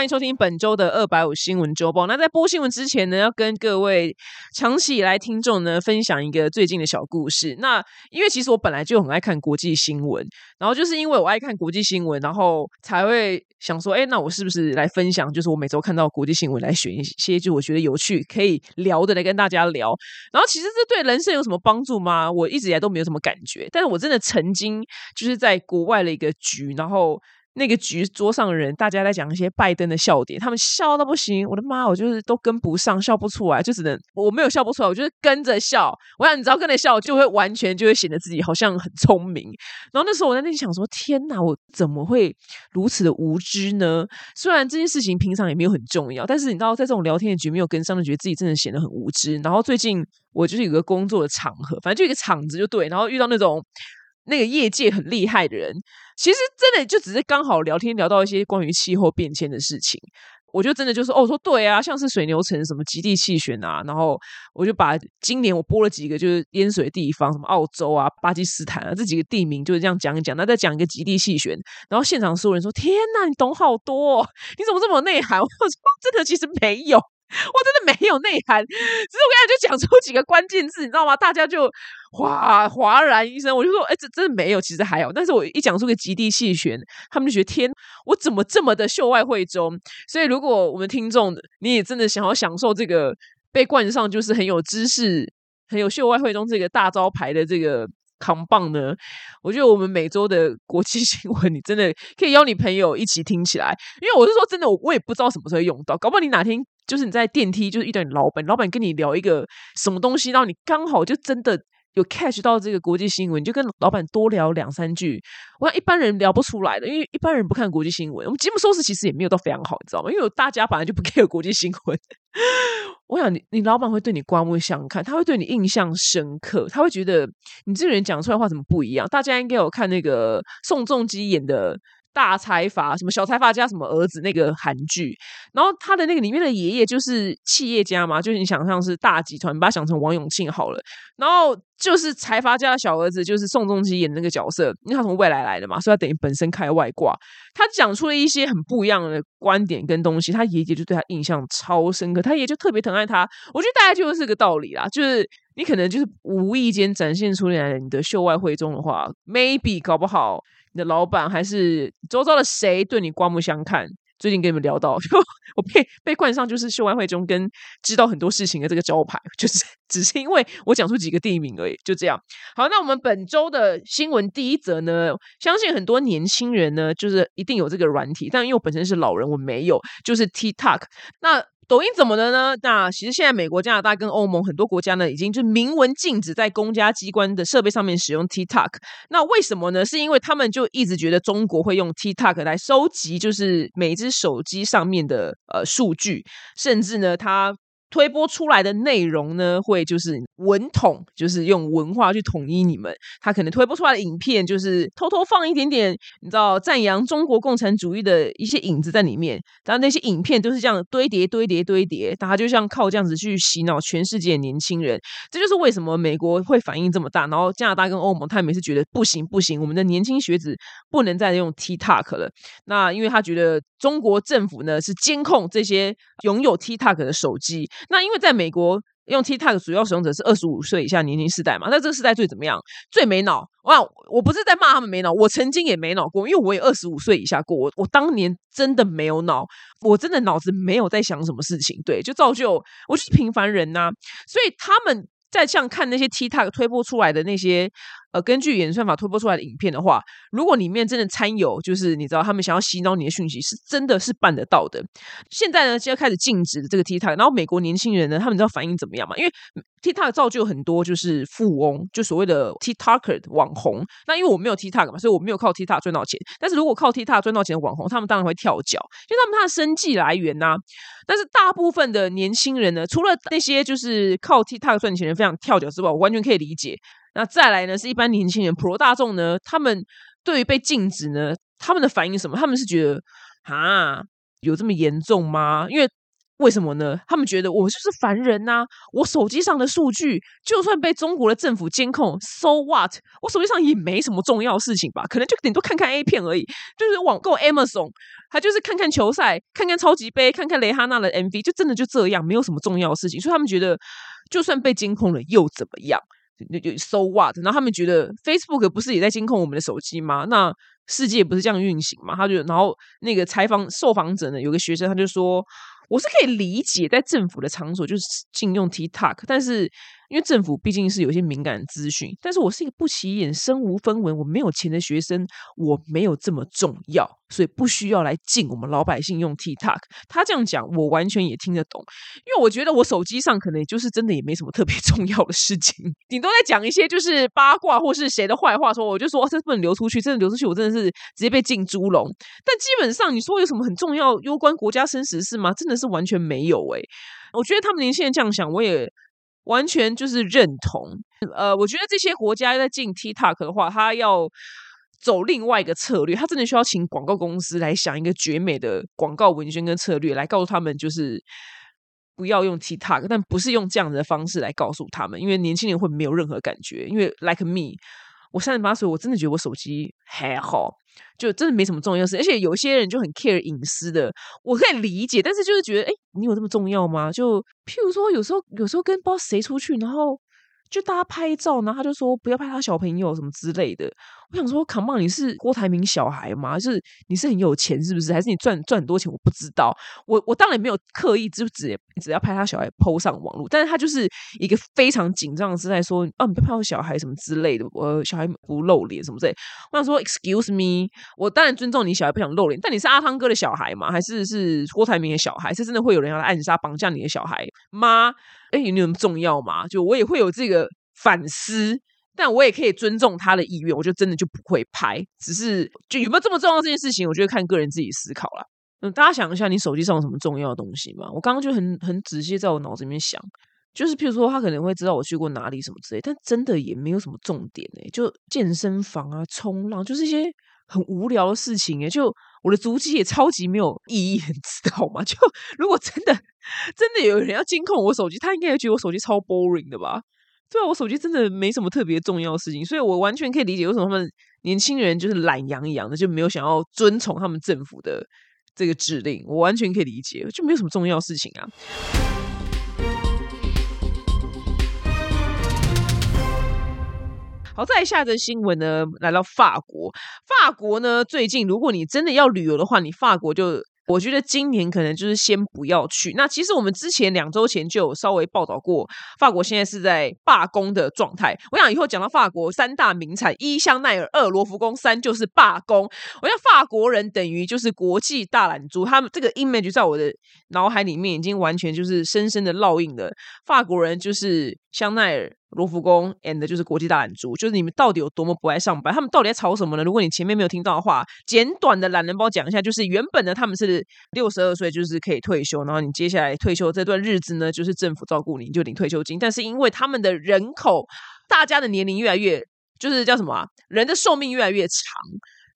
欢迎收听本周的二百五新闻周报。那在播新闻之前呢，要跟各位长期以来听众呢分享一个最近的小故事。那因为其实我本来就很爱看国际新闻，然后就是因为我爱看国际新闻，然后才会想说，哎，那我是不是来分享？就是我每周看到国际新闻，来选一些就我觉得有趣可以聊的来跟大家聊。然后其实这对人生有什么帮助吗？我一直以来都没有什么感觉。但是我真的曾经就是在国外的一个局，然后。那个局桌上的人，大家在讲一些拜登的笑点，他们笑到不行。我的妈，我就是都跟不上，笑不出来，就只能我没有笑不出来，我就是跟着笑。我想你知道跟着笑，就会完全就会显得自己好像很聪明。然后那时候我在那里想说：天哪，我怎么会如此的无知呢？虽然这件事情平常也没有很重要，但是你知道，在这种聊天的局没有跟上，就觉得自己真的显得很无知。然后最近我就是有个工作的场合，反正就一个场子就对，然后遇到那种。那个业界很厉害的人，其实真的就只是刚好聊天聊到一些关于气候变迁的事情，我就真的就说哦，说对啊，像是水牛城什么极地气旋啊，然后我就把今年我播了几个就是淹水地方，什么澳洲啊、巴基斯坦啊这几个地名就是这样讲一讲，那再讲一个极地气旋，然后现场所有人说：“天呐，你懂好多，你怎么这么内涵？” 我说：“真的，其实没有。”我真的没有内涵，只是我刚才就讲出几个关键字，你知道吗？大家就哗哗然一声，我就说，哎，这真的没有，其实还有。但是我一讲出个极地气旋，他们就觉得天，我怎么这么的秀外慧中？所以，如果我们听众你也真的想要享受这个被冠上就是很有知识、很有秀外慧中这个大招牌的这个。扛棒呢？我觉得我们每周的国际 新闻，你真的可以邀你朋友一起听起来。因为我是说真的，我我也不知道什么时候用到。搞不好你哪天就是你在电梯，就是遇到你老板，老板跟你聊一个什么东西，然后你刚好就真的有 catch 到这个国际新闻，你就跟老板多聊两三句。我想一般人聊不出来的，因为一般人不看国际新闻。我们节目收视其实也没有到非常好，你知道吗？因为大家本来就不 care 国际新闻。我想你，你老板会对你刮目相看，他会对你印象深刻，他会觉得你这个人讲出来话怎么不一样？大家应该有看那个宋仲基演的。大财阀什么小财阀家什么儿子那个韩剧，然后他的那个里面的爷爷就是企业家嘛，就你想象是大集团，把他想成王永庆好了。然后就是财阀家的小儿子，就是宋仲基演的那个角色，因为他从未来来的嘛，所以他等于本身开外挂。他讲出了一些很不一样的观点跟东西，他爷爷就对他印象超深刻，他爷爷就特别疼爱他。我觉得大概就是这个道理啦，就是你可能就是无意间展现出来你的秀外慧中的话，maybe 搞不好。你的老板还是周遭的谁对你刮目相看？最近跟你们聊到，就我被被冠上就是秀外慧中跟知道很多事情的这个招牌，就是只是因为我讲出几个地名而已，就这样。好，那我们本周的新闻第一则呢，相信很多年轻人呢，就是一定有这个软体，但因为我本身是老人，我没有，就是 TikTok。那抖音怎么了呢？那其实现在美国、加拿大跟欧盟很多国家呢，已经就明文禁止在公家机关的设备上面使用 TikTok。那为什么呢？是因为他们就一直觉得中国会用 TikTok 来收集，就是每只手机上面的呃数据，甚至呢，它。推播出来的内容呢，会就是文统，就是用文化去统一你们。他可能推播出来的影片，就是偷偷放一点点，你知道赞扬中国共产主义的一些影子在里面。然后那些影片都是这样堆叠、堆叠、堆叠，大家就像靠这样子去洗脑全世界年轻人。这就是为什么美国会反应这么大，然后加拿大跟欧盟他们也是觉得不行不行，我们的年轻学子不能再用 TikTok 了。那因为他觉得中国政府呢是监控这些拥有 TikTok 的手机。那因为在美国用 TikTok 主要使用者是二十五岁以下年轻世代嘛，那这个世代最怎么样？最没脑哇！我不是在骂他们没脑，我曾经也没脑过，因为我也二十五岁以下过，我我当年真的没有脑，我真的脑子没有在想什么事情，对，就造就我就是平凡人呐。所以他们在像看那些 TikTok 推播出来的那些。呃，根据演算法推播出来的影片的话，如果里面真的掺有，就是你知道他们想要洗脑你的讯息，是真的是办得到的。现在呢，就要开始禁止这个 TikTok，然后美国年轻人呢，他们知道反应怎么样嘛？因为 TikTok 造就很多就是富翁，就所谓的 TikToker 网红。那因为我没有 TikTok 嘛，所以我没有靠 TikTok 赚到钱。但是如果靠 TikTok 赚到钱的网红，他们当然会跳脚，因为他们他的生计来源呐。但是大部分的年轻人呢，除了那些就是靠 TikTok 赚钱人非常跳脚之外，我完全可以理解。那再来呢？是一般年轻人普罗大众呢？他们对于被禁止呢？他们的反应什么？他们是觉得啊，有这么严重吗？因为为什么呢？他们觉得我就是凡人呐，我手机上的数据就算被中国的政府监控，so what？我手机上也没什么重要事情吧？可能就顶多看看 A 片而已，就是网购 Amazon，他就是看看球赛，看看超级杯，看看雷哈娜的 MV，就真的就这样，没有什么重要事情。所以他们觉得，就算被监控了又怎么样？就就 so what？然后他们觉得 Facebook 不是也在监控我们的手机吗？那世界不是这样运行吗？他就然后那个采访受访者呢，有个学生他就说。我是可以理解，在政府的场所就是禁用 TikTok，但是因为政府毕竟是有些敏感资讯，但是我是一个不起眼、身无分文、我没有钱的学生，我没有这么重要，所以不需要来禁我们老百姓用 TikTok。他这样讲，我完全也听得懂，因为我觉得我手机上可能也就是真的也没什么特别 重要的事情，顶多在讲一些就是八卦或是谁的坏话，说我就说这不能流出去，真的流出去我真的是直接被禁猪笼。但基本上你说有什么很重要、攸关国家生死事吗？真的。是完全没有诶，我觉得他们年轻人这样想，我也完全就是认同。呃，我觉得这些国家在进 TikTok 的话，他要走另外一个策略，他真的需要请广告公司来想一个绝美的广告文宣跟策略，来告诉他们就是不要用 TikTok，但不是用这样的方式来告诉他们，因为年轻人会没有任何感觉。因为 Like me，我三十八岁，我真的觉得我手机还好。就真的没什么重要事，而且有些人就很 care 隐私的，我可以理解，但是就是觉得，哎，你有这么重要吗？就譬如说，有时候有时候跟不知道谁出去，然后。就大家拍照，然后他就说不要拍他小朋友什么之类的。我想说，Come on，你是郭台铭小孩吗？就是你是很有钱是不是？还是你赚赚很多钱？我不知道。我我当然没有刻意就只只要拍他小孩 PO 上网络，但是他就是一个非常紧张的姿态说，啊，你不要拍我小孩什么之类的，我小孩不露脸什么之类。我想说，Excuse me，我当然尊重你小孩不想露脸，但你是阿汤哥的小孩吗？还是是郭台铭的小孩？是真的会有人要来暗杀绑架你的小孩吗？哎，有那么重要吗？就我也会有这个反思，但我也可以尊重他的意愿。我就真的就不会拍，只是就有没有这么重要这件事情，我觉得看个人自己思考了。嗯，大家想一下，你手机上有什么重要的东西吗？我刚刚就很很仔细在我脑子里面想，就是譬如说他可能会知道我去过哪里什么之类，但真的也没有什么重点哎，就健身房啊、冲浪，就是一些很无聊的事情哎。就我的足迹也超级没有意义，你知道吗？就如果真的。真的有人要监控我手机，他应该也觉得我手机超 boring 的吧？对啊，我手机真的没什么特别重要的事情，所以我完全可以理解为什么他们年轻人就是懒洋洋的，就没有想要遵从他们政府的这个指令。我完全可以理解，就没有什么重要事情啊。好，再下则新闻呢，来到法国。法国呢，最近如果你真的要旅游的话，你法国就。我觉得今年可能就是先不要去。那其实我们之前两周前就有稍微报道过，法国现在是在罢工的状态。我想以后讲到法国三大名产，一香奈儿，二罗浮宫，三就是罢工。我想法国人等于就是国际大懒猪，他们这个 image 在我的脑海里面已经完全就是深深的烙印了。法国人就是香奈儿。罗浮宫 and 就是国际大懒猪，就是你们到底有多么不爱上班？他们到底在吵什么呢？如果你前面没有听到的话，简短的懒人包讲一下，就是原本呢他们是六十二岁就是可以退休，然后你接下来退休这段日子呢，就是政府照顾你，就领退休金。但是因为他们的人口，大家的年龄越来越，就是叫什么，人的寿命越来越长，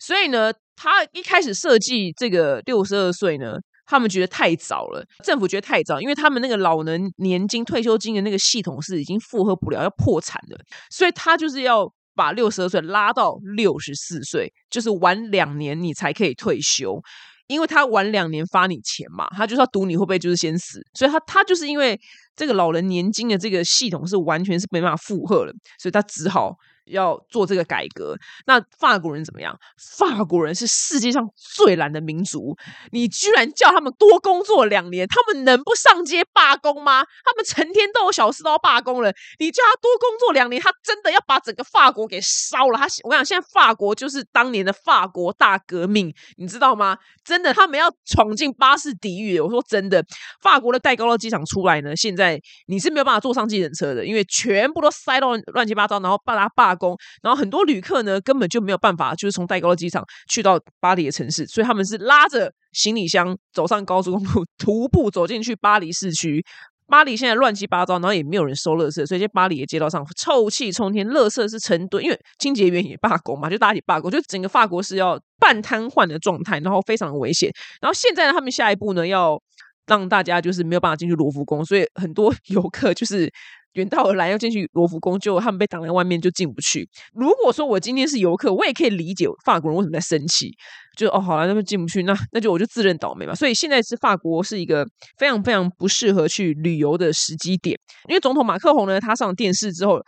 所以呢，他一开始设计这个六十二岁呢。他们觉得太早了，政府觉得太早，因为他们那个老人年金退休金的那个系统是已经负荷不了，要破产的，所以他就是要把六十二岁拉到六十四岁，就是晚两年你才可以退休，因为他晚两年发你钱嘛，他就是要赌你会不会就是先死，所以他他就是因为这个老人年金的这个系统是完全是没办法负荷了，所以他只好。要做这个改革，那法国人怎么样？法国人是世界上最懒的民族，你居然叫他们多工作两年，他们能不上街罢工吗？他们成天都有小事都要罢工了，你叫他多工作两年，他真的要把整个法国给烧了。他我跟你讲，现在法国就是当年的法国大革命，你知道吗？真的，他们要闯进巴士底狱。我说真的，法国的戴高乐机场出来呢，现在你是没有办法坐上计程车的，因为全部都塞到乱七八糟，然后把他罢。工，然后很多旅客呢根本就没有办法，就是从戴高乐机场去到巴黎的城市，所以他们是拉着行李箱走上高速公路，徒步走进去巴黎市区。巴黎现在乱七八糟，然后也没有人收垃圾，所以在巴黎的街道上臭气冲天，垃圾是成堆，因为清洁员也罢工嘛，就大家一起罢工，就整个法国是要半瘫痪的状态，然后非常的危险。然后现在呢，他们下一步呢要。让大家就是没有办法进去罗浮宫，所以很多 游客就是远道而来要进去罗浮宫，就他们被挡在外面就进不去。如果说我今天是游客，我也可以理解法国人为什么在生气，就哦好了，那么进不去，那那就我就自认倒霉嘛。所以现在是法国是一个非常非常不适合去旅游的时机点，因为总统马克宏呢，他上电视之后。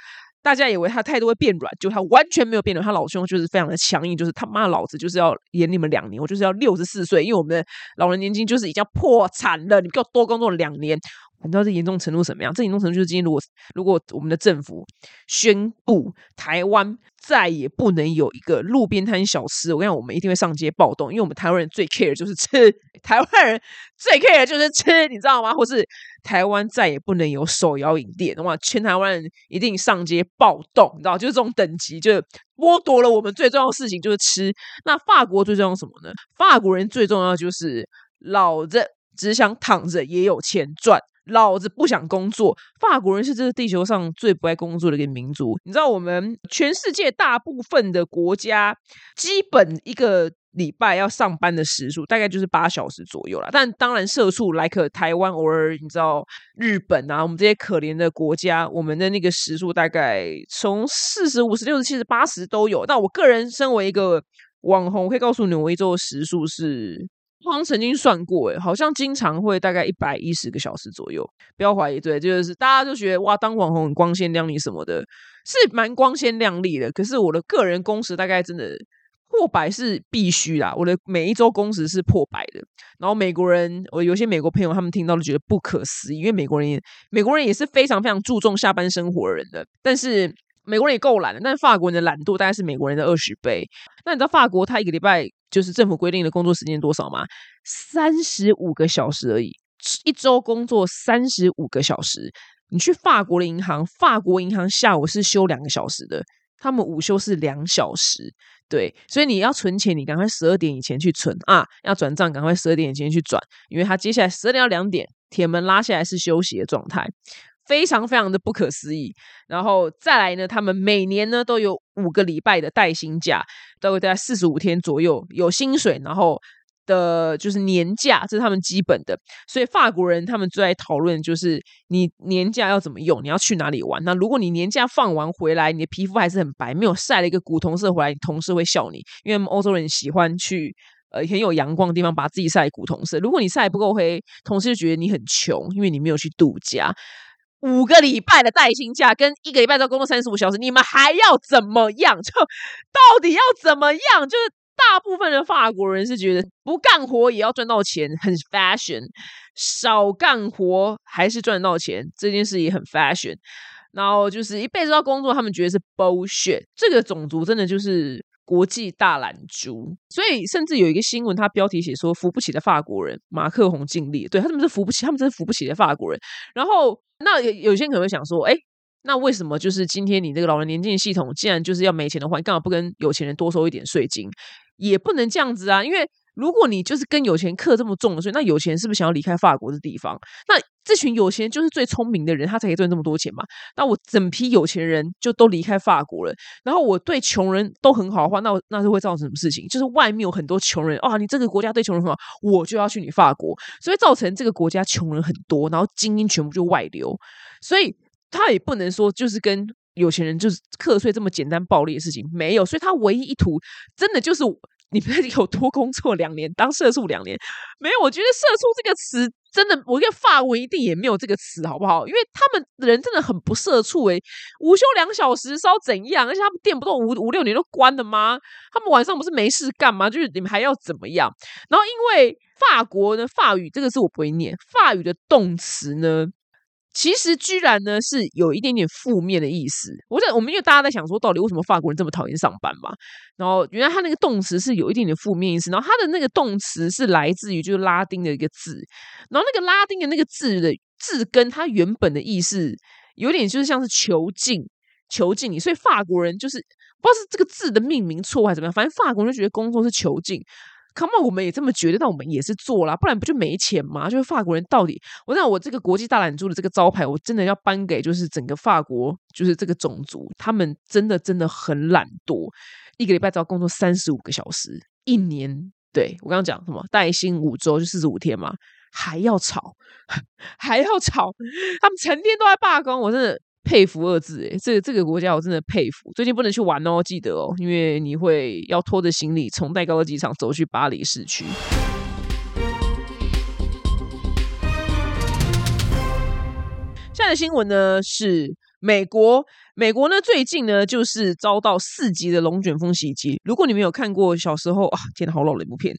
大家以为他态度会变软，就他完全没有变软。他老兄就是非常的强硬，就是他妈老子就是要演你们两年，我就是要六十四岁，因为我们的老人年金就是已经破产了，你给我多工作两年。你知道这严重程度什么样？这严重程度就是今天如果如果我们的政府宣布台湾再也不能有一个路边摊小吃，我跟你讲，我们一定会上街暴动，因为我们台湾人最 care 就是吃，台湾人最 care 就是吃，你知道吗？或是台湾再也不能有手摇饮店，哇，全台湾人一定上街暴动，你知道，就是这种等级，就剥夺了我们最重要的事情就是吃。那法国最重要什么呢？法国人最重要就是老子只想躺着也有钱赚。老子不想工作。法国人是这个地球上最不爱工作的一个民族。你知道，我们全世界大部分的国家，基本一个礼拜要上班的时数大概就是八小时左右了。但当然，社畜来可台湾，偶尔你知道日本啊，我们这些可怜的国家，我们的那个时数大概从四十五、十、六十、七十、八十都有。但我个人身为一个网红，我可以告诉你，我一周的时数是。好像曾经算过，哎，好像经常会大概一百一十个小时左右。不要怀疑，对，就是大家都觉得哇，当网红很光鲜亮丽什么的，是蛮光鲜亮丽的。可是我的个人工时大概真的破百是必须啦，我的每一周工时是破百的。然后美国人，我有些美国朋友他们听到都觉得不可思议，因为美国人也，美国人也是非常非常注重下班生活的人的，但是。美国人也够懒的，但是法国人的懒惰大概是美国人的二十倍。那你知道法国他一个礼拜就是政府规定的工作时间多少吗？三十五个小时而已，一周工作三十五个小时。你去法国的银行，法国银行下午是休两个小时的，他们午休是两小时。对，所以你要存钱，你赶快十二点以前去存啊！要转账，赶快十二点以前去转，因为他接下来十二点到两点，铁门拉下来是休息的状态。非常非常的不可思议，然后再来呢，他们每年呢都有五个礼拜的带薪假，大概在四十五天左右有薪水，然后的就是年假，这是他们基本的。所以法国人他们最爱讨论就是你年假要怎么用，你要去哪里玩。那如果你年假放完回来，你的皮肤还是很白，没有晒了一个古铜色回来，同事会笑你，因为欧洲人喜欢去呃很有阳光的地方把自己晒古铜色。如果你晒不够黑，同事就觉得你很穷，因为你没有去度假。五个礼拜的带薪假跟一个礼拜要工作三十五小时，你们还要怎么样？就到底要怎么样？就是大部分的法国人是觉得不干活也要赚到钱，很 fashion；少干活还是赚到钱，这件事也很 fashion。然后就是一辈子要工作，他们觉得是 bullshit。这个种族真的就是。国际大懒猪，所以甚至有一个新闻，它标题写说扶不起的法国人马克宏尽力，对他们是扶不起，他们真是扶不起的法国人。然后那有有些人可能会想说，哎，那为什么就是今天你这个老人年金系统，既然就是要没钱的话，你干嘛不跟有钱人多收一点税金？也不能这样子啊，因为。如果你就是跟有钱克这么重的税，那有钱是不是想要离开法国的地方？那这群有钱就是最聪明的人，他才可以赚这么多钱嘛？那我整批有钱人就都离开法国了，然后我对穷人都很好的话，那那是会造成什么事情？就是外面有很多穷人啊，你这个国家对穷人很好，我就要去你法国，所以造成这个国家穷人很多，然后精英全部就外流，所以他也不能说就是跟有钱人就是课税这么简单暴力的事情没有，所以他唯一一图真的就是。你们有多工作两年，当社畜两年？没有，我觉得“社畜”这个词真的，我跟法文一定也没有这个词，好不好？因为他们人真的很不社畜诶，午休两小时是要怎样？而且他们店不都五五六年都关了吗？他们晚上不是没事干吗？就是你们还要怎么样？然后因为法国的，法语这个字我不会念，法语的动词呢？其实居然呢是有一点点负面的意思。我在我们因为大家在想说，到底为什么法国人这么讨厌上班嘛？然后原来他那个动词是有一点点负面意思。然后他的那个动词是来自于就是拉丁的一个字。然后那个拉丁的那个字的字根，它原本的意思有点就是像是囚禁、囚禁你。所以法国人就是不知道是这个字的命名错还是怎么样，反正法国人就觉得工作是囚禁。Come on，我们也这么觉得，但我们也是做啦，不然不就没钱吗？就是法国人到底，我讲我这个国际大懒猪的这个招牌，我真的要颁给就是整个法国，就是这个种族，他们真的真的很懒惰，一个礼拜只要工作三十五个小时，一年，对我刚刚讲什么带薪五周就四十五天嘛，还要吵，还要吵，他们成天都在罢工，我真的佩服二字诶，这个这个国家我真的佩服。最近不能去玩哦，记得哦，因为你会要拖着行李从戴高乐机场走去巴黎市区。现在的新闻呢是美国，美国呢最近呢就是遭到四级的龙卷风袭击。如果你没有看过小时候啊，天，好老的一部片，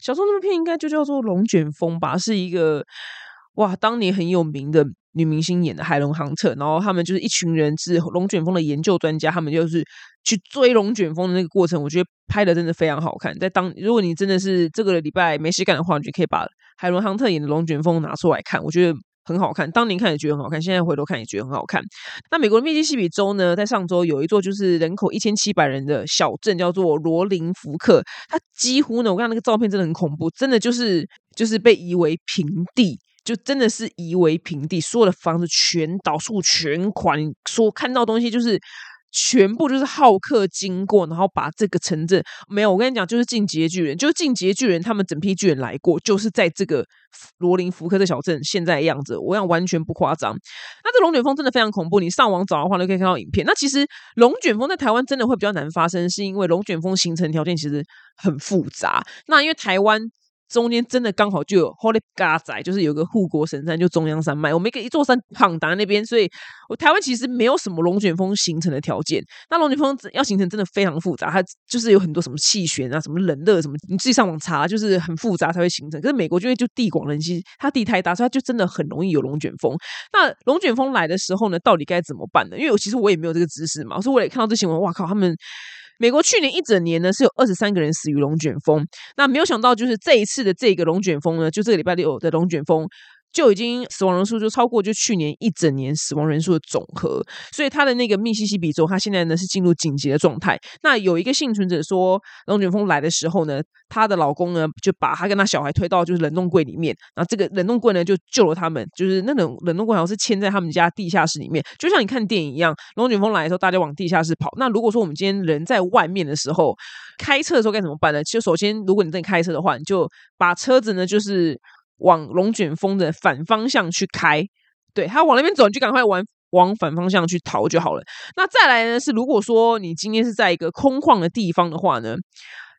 小时候那部片应该就叫做《龙卷风》吧，是一个哇，当年很有名的女明星演的《海龙航特》，然后他们就是一群人是龙卷风的研究专家，他们就是去追龙卷风的那个过程，我觉得拍的真的非常好看。在当如果你真的是这个礼拜没事干的话，你就可以把海龙航特演的龙卷风拿出来看，我觉得。很好看，当年看也觉得很好看，现在回头看也觉得很好看。那美国的密西西比州呢，在上周有一座就是人口一千七百人的小镇，叫做罗林福克。它几乎呢，我看那个照片真的很恐怖，真的就是就是被夷为平地，就真的是夷为平地，所有的房子全倒，树全垮，说看到东西就是。全部就是好客经过，然后把这个城镇没有。我跟你讲，就是进阶巨人，就是进阶巨人，他们整批巨人来过，就是在这个罗林福克的小镇现在的样子，我想完全不夸张。那这龙卷风真的非常恐怖，你上网找的话都可以看到影片。那其实龙卷风在台湾真的会比较难发生，是因为龙卷风形成条件其实很复杂。那因为台湾。中间真的刚好就有 Holy g a d 仔，就是有个护国神山，就中央山脉。我们一个一座山躺在那边，所以我台湾其实没有什么龙卷风形成的条件。那龙卷风要形成真的非常复杂，它就是有很多什么气旋啊，什么冷热什么，你自己上网查，就是很复杂才会形成。可是美国因为就地广人稀，它地太大，所以它就真的很容易有龙卷风。那龙卷风来的时候呢，到底该怎么办呢？因为我其实我也没有这个知识嘛，所以我也看到这新闻，哇靠，他们。美国去年一整年呢是有二十三个人死于龙卷风，那没有想到就是这一次的这个龙卷风呢，就这个礼拜六的龙卷风。就已经死亡人数就超过就去年一整年死亡人数的总和，所以他的那个密西西比州，他现在呢是进入紧急的状态。那有一个幸存者说，龙卷风来的时候呢，她的老公呢就把她跟她小孩推到就是冷冻柜里面，然后这个冷冻柜呢就救了他们，就是那种冷冻柜好像是嵌在他们家地下室里面，就像你看电影一样，龙卷风来的时候大家往地下室跑。那如果说我们今天人在外面的时候，开车的时候该怎么办呢？其实首先，如果你在开车的话，你就把车子呢就是。往龙卷风的反方向去开，对他往那边走，你就赶快往往反方向去逃就好了。那再来呢是，如果说你今天是在一个空旷的地方的话呢，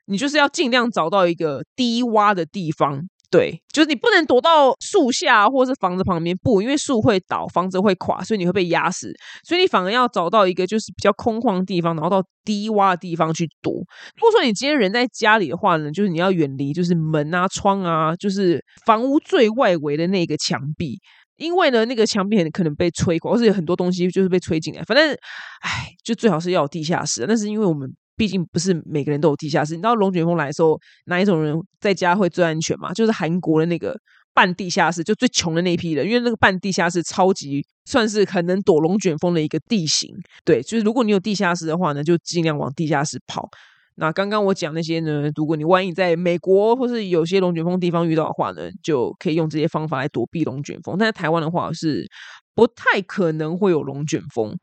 你就是要尽量找到一个低洼的地方。对，就是你不能躲到树下或是房子旁边，不，因为树会倒，房子会垮，所以你会被压死。所以你反而要找到一个就是比较空旷的地方，然后到低洼的地方去躲。如果说你今天人在家里的话呢，就是你要远离就是门啊、窗啊，就是房屋最外围的那个墙壁，因为呢那个墙壁很可能被吹垮，或是有很多东西就是被吹进来。反正，唉，就最好是要有地下室。但是因为我们。毕竟不是每个人都有地下室。你知道龙卷风来的时候，哪一种人在家会最安全吗？就是韩国的那个半地下室，就最穷的那一批人，因为那个半地下室超级算是很能躲龙卷风的一个地形。对，就是如果你有地下室的话呢，就尽量往地下室跑。那刚刚我讲那些呢，如果你万一在美国或是有些龙卷风地方遇到的话呢，就可以用这些方法来躲避龙卷风。但在台湾的话，是不太可能会有龙卷风。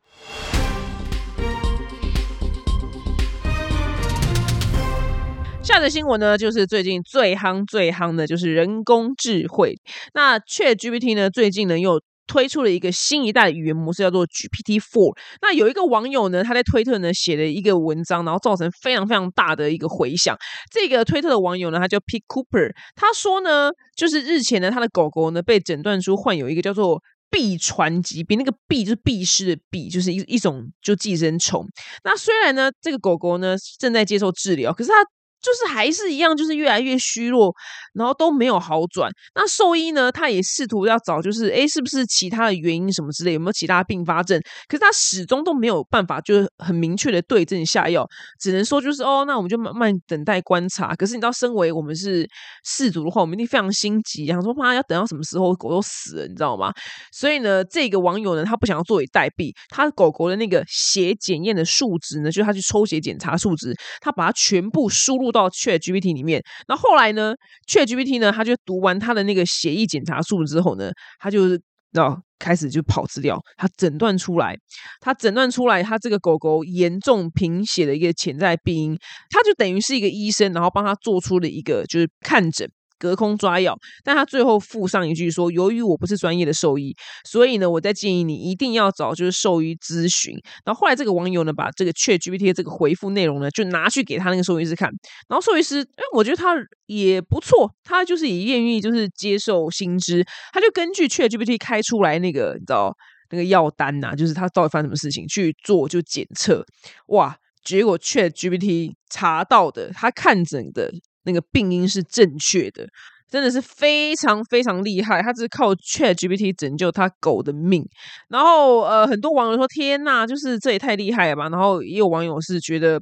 下的新闻呢，就是最近最夯最夯的，就是人工智慧。那 Chat GPT 呢，最近呢又推出了一个新一代的语言模式，叫做 GPT Four。那有一个网友呢，他在推特呢写了一个文章，然后造成非常非常大的一个回响。这个推特的网友呢，他叫 P Cooper，他说呢，就是日前呢，他的狗狗呢被诊断出患有一个叫做臂传疾病，那个臂就是臂师的臂，就是一一种就寄生虫。那虽然呢，这个狗狗呢正在接受治疗，可是它。就是还是一样，就是越来越虚弱，然后都没有好转。那兽医呢，他也试图要找，就是诶是不是其他的原因什么之类，有没有其他并发症？可是他始终都没有办法，就是很明确的对症下药，只能说就是哦，那我们就慢慢等待观察。可是你知道，身为我们是氏族的话，我们一定非常心急，想说妈要等到什么时候狗都死了，你知道吗？所以呢，这个网友呢，他不想要坐以待毙，他狗狗的那个血检验的数值呢，就是他去抽血检查数值，他把它全部输入。到 Chat GPT 里面，那后来呢？Chat GPT 呢，他就读完他的那个协议检查数之后呢，他就是要开始就跑资料，他诊断出来，他诊断出来，他这个狗狗严重贫血的一个潜在病因，他就等于是一个医生，然后帮他做出了一个就是看诊。隔空抓药，但他最后附上一句说：“由于我不是专业的兽医，所以呢，我在建议你一定要找就是兽医咨询。”然后后来这个网友呢，把这个 Chat GPT 这个回复内容呢，就拿去给他那个兽医师看。然后兽医师，哎，我觉得他也不错，他就是也愿意就是接受新知，他就根据 Chat GPT 开出来那个你知道那个药单呐，就是他到底发生什么事情去做就检测，哇，结果 Chat GPT 查到的，他看诊的。那个病因是正确的，真的是非常非常厉害。他只是靠 Chat GPT 拯救他狗的命。然后呃，很多网友说：“天呐，就是这也太厉害了吧！”然后也有网友是觉得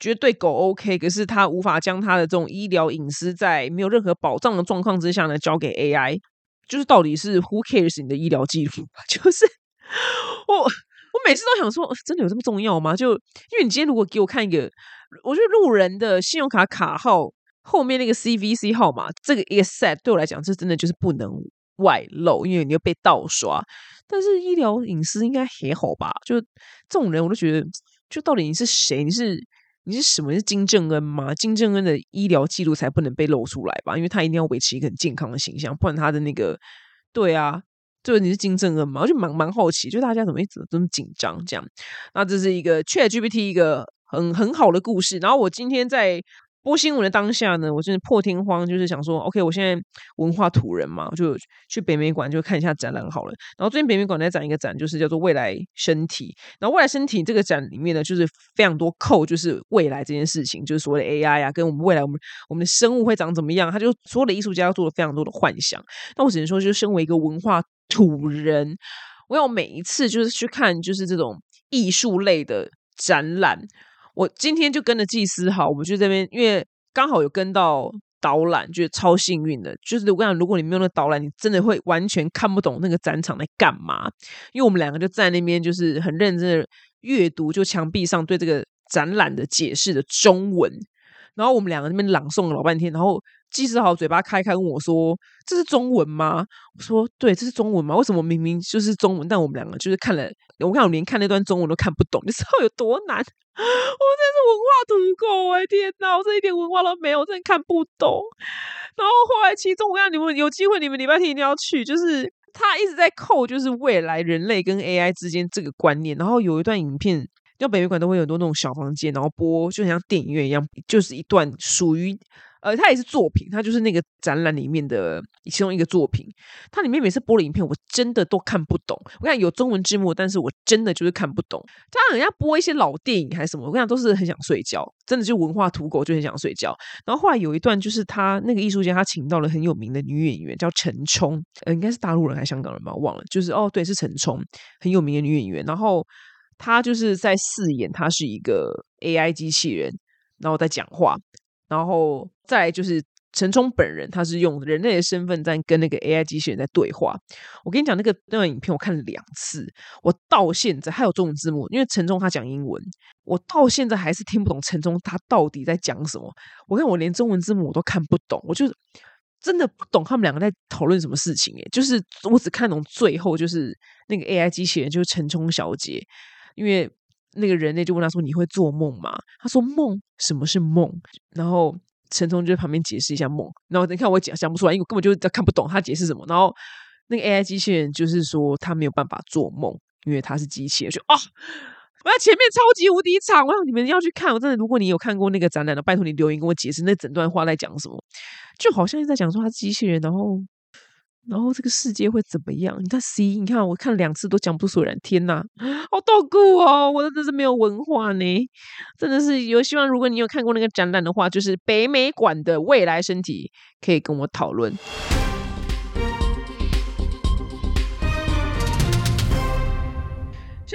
觉得对狗 OK，可是他无法将他的这种医疗隐私在没有任何保障的状况之下呢交给 AI。就是到底是 Who cares 你的医疗记录？就是我我每次都想说，真的有这么重要吗？就因为你今天如果给我看一个，我觉得路人的信用卡卡号。后面那个 CVC 号码，这个 set 对我来讲，这真的就是不能外露，因为你要被盗刷。但是医疗隐私应该还好吧？就这种人，我都觉得，就到底你是谁？你是你是什么？是金正恩吗？金正恩的医疗记录才不能被露出来吧？因为他一定要维持一个很健康的形象，不然他的那个对啊，就你是金正恩嘛？我就蛮蛮好奇，就大家怎么一直这么紧张这样？那这是一个 ChatGPT 一个很很好的故事。然后我今天在。播新闻的当下呢，我真的破天荒就是想说，OK，我现在文化土人嘛，就去北美馆就看一下展览好了。然后最近北美馆在展一个展，就是叫做“未来身体”。然后“未来身体”这个展里面呢，就是非常多扣，就是未来这件事情，就是所谓的 AI 啊，跟我们未来我们我们的生物会长怎么样，他就所有的艺术家做了非常多的幻想。那我只能说，就是身为一个文化土人，我要每一次就是去看就是这种艺术类的展览。我今天就跟着祭司好，我们去这边，因为刚好有跟到导览，就是超幸运的。就是我跟你讲，如果你没有那个导览，你真的会完全看不懂那个展场在干嘛。因为我们两个就在那边，就是很认真的阅读，就墙壁上对这个展览的解释的中文。然后我们两个那边朗诵了老半天，然后祭司好嘴巴开开问我说：“这是中文吗？”我说：“对，这是中文吗？为什么明明就是中文，但我们两个就是看了，我看我连看那段中文都看不懂，你知道有多难？” 我真是文化土狗哎！天哪，我这一点文化都没有，真的看不懂。然后后来其中，我讲你们有机会，你们礼拜天一定要去。就是他一直在扣，就是未来人类跟 AI 之间这个观念。然后有一段影片，就北美馆都会有很多那种小房间，然后播，就像电影院一样，就是一段属于。呃，它也是作品，它就是那个展览里面的其中一个作品。它里面每次播的影片，我真的都看不懂。我看有中文字幕，但是我真的就是看不懂。他人家播一些老电影还是什么，我跟你讲都是很想睡觉，真的就文化土狗就很想睡觉。然后后来有一段，就是他那个艺术家，他请到了很有名的女演员，叫陈冲，呃，应该是大陆人还是香港人吧，我忘了。就是哦，对，是陈冲，很有名的女演员。然后她就是在饰演，她是一个 AI 机器人，然后在讲话。然后再就是陈冲本人，他是用人类的身份在跟那个 AI 机器人在对话。我跟你讲，那个那段影片我看了两次，我到现在还有中文字幕，因为陈冲他讲英文，我到现在还是听不懂陈冲他到底在讲什么。我看我连中文字幕我都看不懂，我就真的不懂他们两个在讨论什么事情。诶，就是我只看懂最后，就是那个 AI 机器人就是陈冲小姐，因为。那个人类就问他说：“你会做梦吗？”他说：“梦，什么是梦？”然后陈冲就在旁边解释一下梦。然后你看我讲讲不出来，因为我根本就看不懂他解释什么。然后那个 AI 机器人就是说他没有办法做梦，因为他是机器人。就哦，我要前面超级无敌长，我要你们要去看。我真的，如果你有看过那个展览的，拜托你留言跟我解释那整段话在讲什么。就好像在讲说他是机器人，然后。然后这个世界会怎么样？你看 C，你看我看两次都讲不出来。天哪，好痛苦哦！我真的是没有文化呢，真的是有希望。如果你有看过那个展览的话，就是北美馆的未来身体，可以跟我讨论。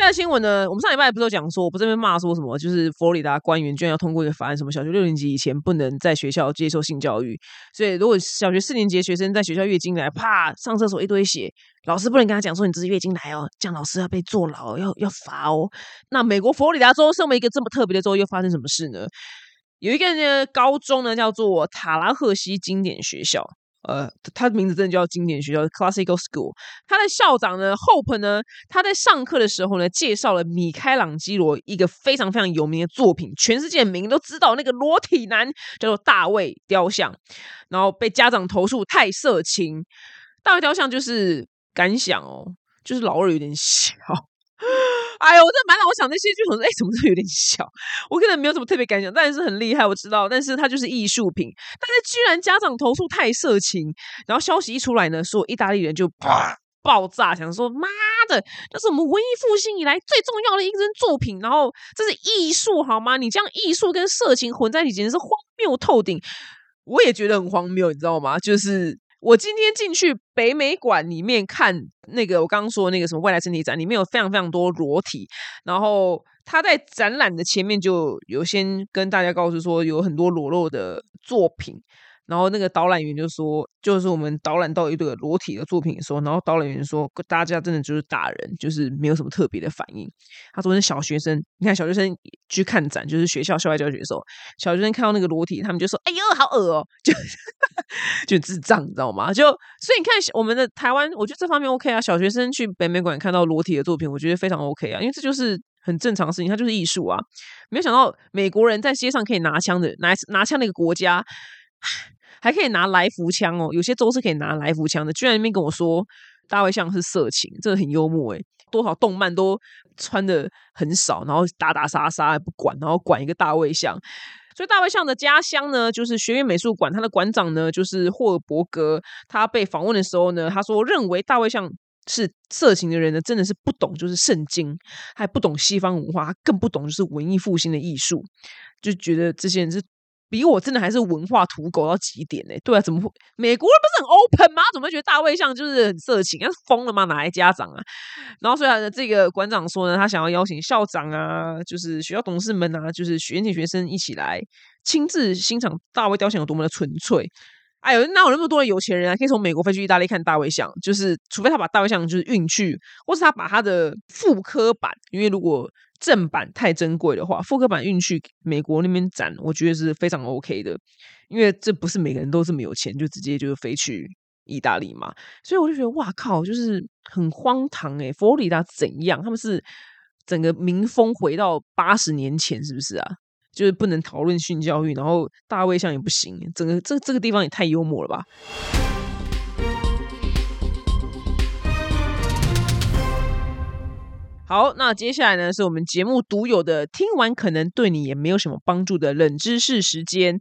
在新闻呢？我们上礼拜不是有讲说，我不这边骂说什么？就是佛罗里达官员居然要通过一个法案，什么小学六年级以前不能在学校接受性教育。所以如果小学四年级的学生在学校月经来，啪上厕所一堆血，老师不能跟他讲说你这是月经来哦，这样老师要被坐牢，要要罚哦。那美国佛罗里达州身为一个这么特别的州，又发生什么事呢？有一个呢高中呢叫做塔拉赫西经典学校。呃，他的名字真的叫经典学校 （Classical School）。他的校长呢，Hope 呢，他在上课的时候呢，介绍了米开朗基罗一个非常非常有名的作品，全世界名都知道那个裸体男叫做大卫雕像，然后被家长投诉太色情。大卫雕像就是感想哦，就是老二有点小。哎呦，我这满脑我想那些剧，我说哎，怎么都有点小。我可能没有什么特别感想，但是很厉害，我知道。但是它就是艺术品，但是居然家长投诉太色情，然后消息一出来呢，说意大利人就啪爆炸，想说妈的，这是我们文艺复兴以来最重要的一件作品，然后这是艺术好吗？你这样艺术跟色情混在一起，简直是荒谬透顶。我也觉得很荒谬，你知道吗？就是。我今天进去北美馆里面看那个，我刚刚说那个什么未来身体展，里面有非常非常多裸体，然后他在展览的前面就有先跟大家告诉说，有很多裸露的作品。然后那个导览员就说，就是我们导览到一个裸体的作品的时候，然后导览员说，大家真的就是大人，就是没有什么特别的反应。他说，那小学生，你看小学生去看展，就是学校校外教学的时候，小学生看到那个裸体，他们就说，哎呦，好恶哦，就就智障，你知道吗？就所以你看我们的台湾，我觉得这方面 OK 啊。小学生去北美馆看到裸体的作品，我觉得非常 OK 啊，因为这就是很正常的事情，它就是艺术啊。没有想到美国人在街上可以拿枪的，拿拿枪的一个国家。还可以拿来福枪哦，有些州是可以拿来福枪的。居然那边跟我说大卫像是色情，这个很幽默诶。多少动漫都穿的很少，然后打打杀杀不管，然后管一个大卫像。所以大卫像的家乡呢，就是学院美术馆，他的馆长呢就是霍尔伯格。他被访问的时候呢，他说认为大卫像是色情的人呢，真的是不懂就是圣经，还不懂西方文化，更不懂就是文艺复兴的艺术，就觉得这些人是。比我真的还是文化土狗到极点呢？对啊，怎么会？美国人不是很 open 吗？怎么会觉得大卫像就是很色情？那是疯了吗？哪来家长啊？然后，虽然这个馆长说呢，他想要邀请校长啊，就是学校董事们啊，就是学院学生一起来亲自欣赏大卫雕像有多么的纯粹。哎呦，哪有那么多的有钱人啊？可以从美国飞去意大利看大卫像，就是除非他把大卫像就是运去，或是他把他的复刻版，因为如果正版太珍贵的话，复刻版运去美国那边展，我觉得是非常 OK 的。因为这不是每个人都这么有钱，就直接就飞去意大利嘛。所以我就觉得，哇靠，就是很荒唐哎！佛罗里达怎样？他们是整个民风回到八十年前，是不是啊？就是不能讨论性教育，然后大卫像也不行，整个这这个地方也太幽默了吧！好，那接下来呢，是我们节目独有的，听完可能对你也没有什么帮助的冷知识时间。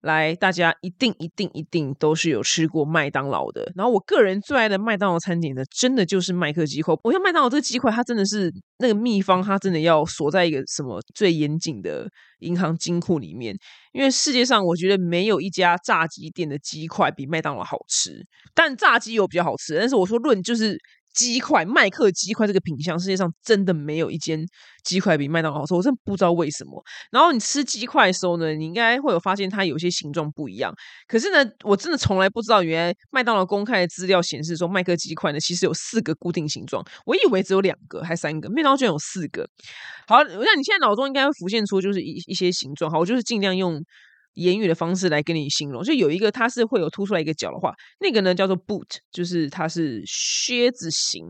来，大家一定一定一定都是有吃过麦当劳的。然后我个人最爱的麦当劳餐点呢，真的就是麦克鸡块。我像麦当劳这个鸡块，它真的是那个秘方，它真的要锁在一个什么最严谨的银行金库里面。因为世界上我觉得没有一家炸鸡店的鸡块比麦当劳好吃，但炸鸡有比较好吃。但是我说论就是。鸡块麦克鸡块这个品相，世界上真的没有一间鸡块比麦当劳好吃。我真的不知道为什么。然后你吃鸡块的时候呢，你应该会有发现它有些形状不一样。可是呢，我真的从来不知道，原来麦当劳公开的资料显示说，麦克鸡块呢其实有四个固定形状。我以为只有两个还三个，麦当劳居然有四个。好，我想你现在脑中应该会浮现出就是一一些形状。好，我就是尽量用。言语的方式来跟你形容，就有一个它是会有凸出来一个角的话，那个呢叫做 boot，就是它是靴子形。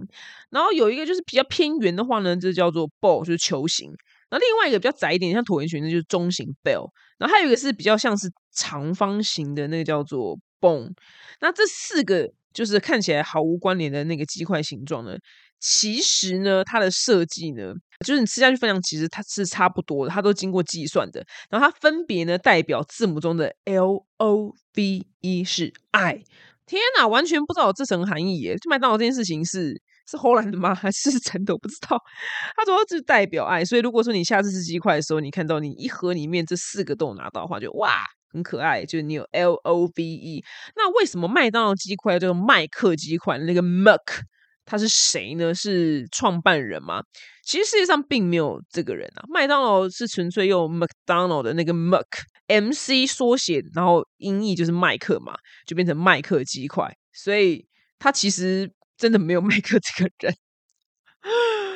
然后有一个就是比较偏圆的话呢，这叫做 ball，就是球形。那另外一个比较窄一点，像椭圆形，那就是中型 bell。然后还有一个是比较像是长方形的，那个叫做 bone。那这四个就是看起来毫无关联的那个鸡块形状呢？其实呢，它的设计呢，就是你吃下去分量其实它是差不多的，它都经过计算的。然后它分别呢代表字母中的 L O V E 是爱。天哪，完全不知道这层含义耶！就麦当劳这件事情是是荷兰的吗？还是真的？我不知道。它主要是代表爱，所以如果说你下次吃鸡块的时候，你看到你一盒里面这四个都有拿到的话，就哇，很可爱。就是你有 L O V E。那为什么麦当劳鸡块叫做麦克鸡块？那个 M U C。他是谁呢？是创办人吗？其实世界上并没有这个人啊。麦当劳是纯粹用 McDonald 的那个 Mc，M C 缩写，然后音译就是麦克嘛，就变成麦克鸡块。所以他其实真的没有 麦克这个人。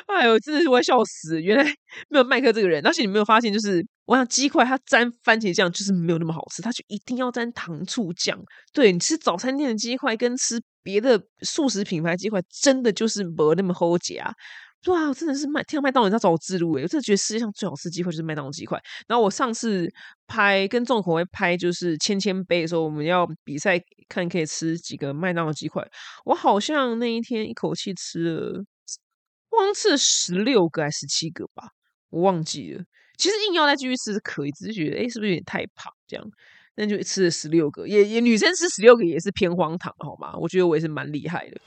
哎呦，真的是我笑死！原来 没有麦克这个人，而且你没有发现，就是我想鸡块它沾番茄酱就是没有那么好吃，它就一定要沾糖醋酱。对你吃早餐店的鸡块跟吃别的素食品牌鸡块，真的就是没那么好夹。哇，真的是麦听到麦当劳要找我自录诶，我真的觉得世界上最好吃的鸡块就是麦当劳鸡块。然后我上次拍跟重口味拍就是千千杯的时候，我们要比赛看可以吃几个麦当劳鸡块，我好像那一天一口气吃了。光吃十六个还是十七个吧，我忘记了。其实硬要再继续吃是可以，只是觉得哎，是不是有点太胖？这样，那就吃了十六个，也也女生吃十六个也是偏荒唐，好吗？我觉得我也是蛮厉害的。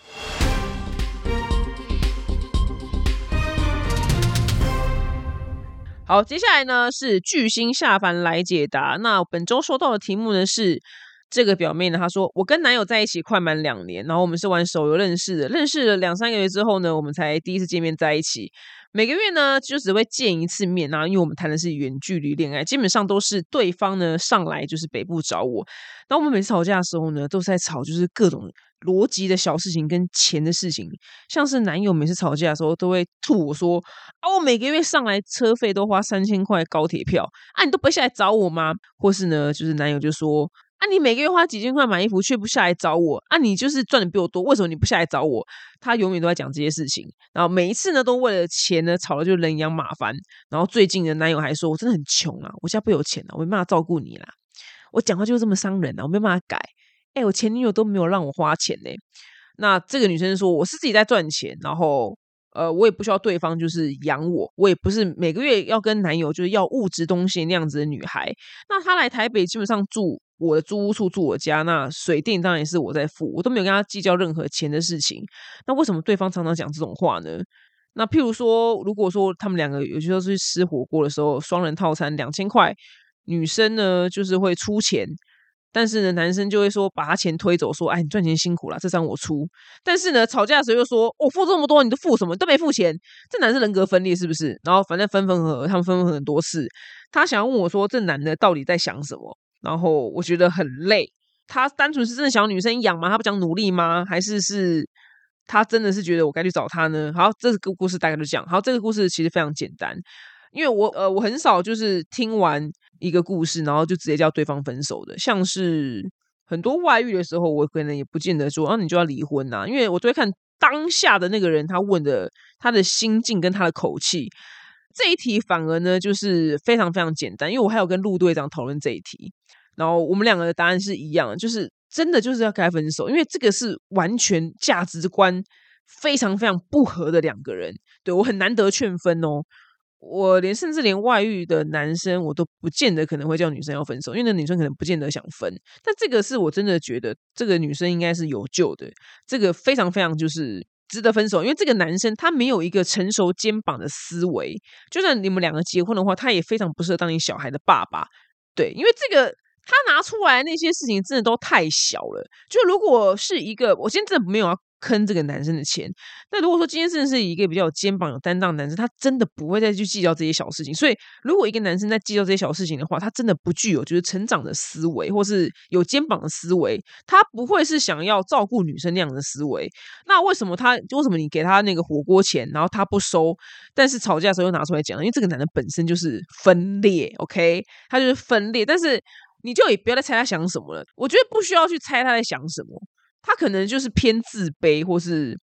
好，接下来呢是巨星下凡来解答。那本周收到的题目呢是。这个表妹呢，她说我跟男友在一起快满两年，然后我们是玩手游认识的，认识了两三个月之后呢，我们才第一次见面在一起。每个月呢，就只会见一次面啊，因为我们谈的是远距离恋爱，基本上都是对方呢上来就是北部找我。那我们每次吵架的时候呢，都是在吵就是各种逻辑的小事情跟钱的事情，像是男友每次吵架的时候都会吐我说啊，我每个月上来车费都花三千块高铁票啊，你都不下来找我吗？或是呢，就是男友就说。啊！你每个月花几千块买衣服，却不下来找我啊！你就是赚的比我多，为什么你不下来找我？他永远都在讲这些事情，然后每一次呢，都为了钱呢吵的就人仰马翻。然后最近的男友还说：“我真的很穷啊，我家不有钱啊，我没办法照顾你啦。我讲话就是这么伤人啊，我没办法改。哎，我前女友都没有让我花钱呢。那这个女生说：我是自己在赚钱，然后呃，我也不需要对方就是养我，我也不是每个月要跟男友就是要物质东西那样子的女孩。那她来台北基本上住。”我的租屋处住我家，那水电当然也是我在付，我都没有跟他计较任何钱的事情。那为什么对方常常讲这种话呢？那譬如说，如果说他们两个有些时候去吃火锅的时候，双人套餐两千块，女生呢就是会出钱，但是呢男生就会说把他钱推走，说哎你赚钱辛苦了，这张我出。但是呢吵架的时候又说我付这么多，你都付什么？都没付钱，这男生人格分裂是不是？然后反正分分合合，他们分分合很多次。他想要问我说，这男的到底在想什么？然后我觉得很累，他单纯是真的想女生养吗？他不讲努力吗？还是是他真的是觉得我该去找他呢？好，这个故事大概就讲。好，这个故事其实非常简单，因为我呃我很少就是听完一个故事，然后就直接叫对方分手的。像是很多外遇的时候，我可能也不见得说啊你就要离婚呐，因为我都会看当下的那个人他问的他的心境跟他的口气。这一题反而呢就是非常非常简单，因为我还有跟陆队长讨论这一题。然后我们两个的答案是一样，就是真的就是要该分手，因为这个是完全价值观非常非常不合的两个人。对我很难得劝分哦，我连甚至连外遇的男生我都不见得可能会叫女生要分手，因为那女生可能不见得想分。但这个是我真的觉得这个女生应该是有救的，这个非常非常就是值得分手，因为这个男生他没有一个成熟肩膀的思维，就算你们两个结婚的话，他也非常不适合当你小孩的爸爸。对，因为这个。他拿出来那些事情真的都太小了。就如果是一个，我今天真的没有要坑这个男生的钱。那如果说今天真的是一个比较有肩膀、有担当的男生，他真的不会再去计较这些小事情。所以，如果一个男生在计较这些小事情的话，他真的不具有就是成长的思维，或是有肩膀的思维。他不会是想要照顾女生那样的思维。那为什么他？为什么你给他那个火锅钱，然后他不收？但是吵架的时候又拿出来讲？因为这个男的本身就是分裂，OK？他就是分裂，但是。你就也不要再猜他想什么了。我觉得不需要去猜他在想什么，他可能就是偏自卑，或是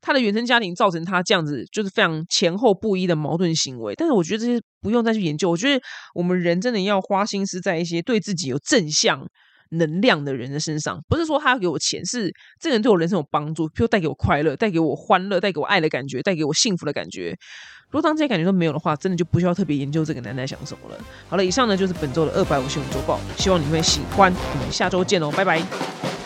他的原生家庭造成他这样子，就是非常前后不一的矛盾行为。但是我觉得这些不用再去研究。我觉得我们人真的要花心思在一些对自己有正向能量的人的身上。不是说他要给我钱，是这个人对我人生有帮助，譬如带给我快乐，带给我欢乐，带给我爱的感觉，带给我幸福的感觉。如果当这些感觉都没有的话，真的就不需要特别研究这个男在想什么了。好了，以上呢就是本周的二百五新闻周报，希望你会喜欢。我们下周见哦，拜拜。